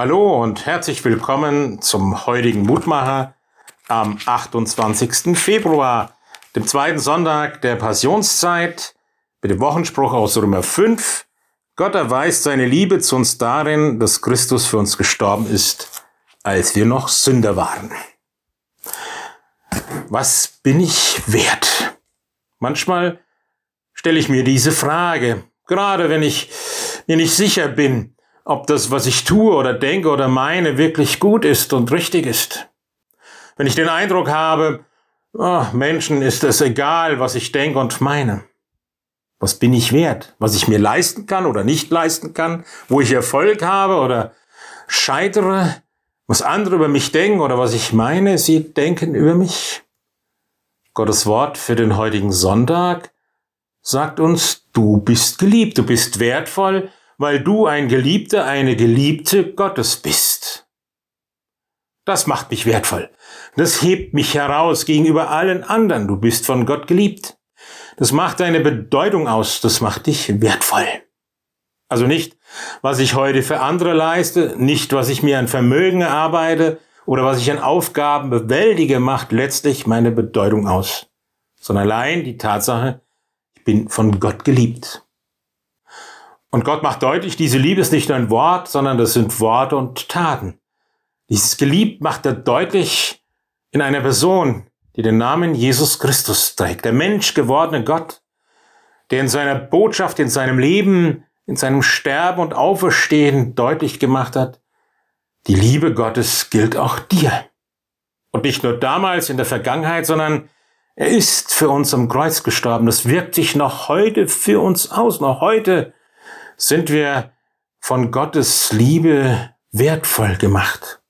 Hallo und herzlich willkommen zum heutigen Mutmacher am 28. Februar, dem zweiten Sonntag der Passionszeit, mit dem Wochenspruch aus Römer 5. Gott erweist seine Liebe zu uns darin, dass Christus für uns gestorben ist, als wir noch Sünder waren. Was bin ich wert? Manchmal stelle ich mir diese Frage, gerade wenn ich mir nicht sicher bin, ob das, was ich tue oder denke oder meine, wirklich gut ist und richtig ist. Wenn ich den Eindruck habe, oh, Menschen ist es egal, was ich denke und meine. Was bin ich wert? Was ich mir leisten kann oder nicht leisten kann? Wo ich Erfolg habe oder scheitere? Was andere über mich denken oder was ich meine, sie denken über mich? Gottes Wort für den heutigen Sonntag sagt uns, du bist geliebt, du bist wertvoll, weil du ein Geliebter, eine Geliebte Gottes bist. Das macht mich wertvoll. Das hebt mich heraus gegenüber allen anderen. Du bist von Gott geliebt. Das macht deine Bedeutung aus. Das macht dich wertvoll. Also nicht, was ich heute für andere leiste, nicht, was ich mir an Vermögen erarbeite oder was ich an Aufgaben bewältige, macht letztlich meine Bedeutung aus, sondern allein die Tatsache, ich bin von Gott geliebt. Und Gott macht deutlich, diese Liebe ist nicht nur ein Wort, sondern das sind Worte und Taten. Dieses Geliebt macht er deutlich in einer Person, die den Namen Jesus Christus trägt, der Mensch gewordene Gott, der in seiner Botschaft, in seinem Leben, in seinem Sterben und Auferstehen deutlich gemacht hat, die Liebe Gottes gilt auch dir. Und nicht nur damals in der Vergangenheit, sondern er ist für uns am Kreuz gestorben. Das wirkt sich noch heute für uns aus. Noch heute sind wir von Gottes Liebe wertvoll gemacht.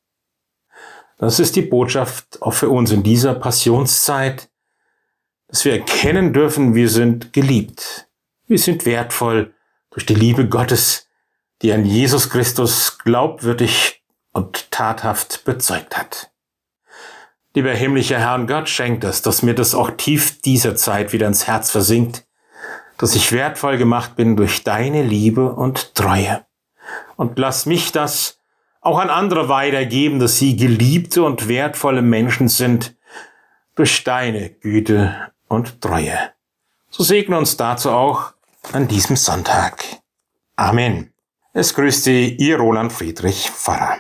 Das ist die Botschaft auch für uns in dieser Passionszeit, dass wir erkennen dürfen, wir sind geliebt. Wir sind wertvoll durch die Liebe Gottes, die an Jesus Christus glaubwürdig und tathaft bezeugt hat. Lieber himmlischer Herr und Gott, schenkt es, dass mir das auch tief dieser Zeit wieder ins Herz versinkt, dass ich wertvoll gemacht bin durch deine Liebe und Treue. Und lass mich das auch an andere weitergeben, dass sie geliebte und wertvolle Menschen sind durch deine Güte und Treue. So segne uns dazu auch an diesem Sonntag. Amen. Es grüßt Sie, Ihr Roland Friedrich Pfarrer.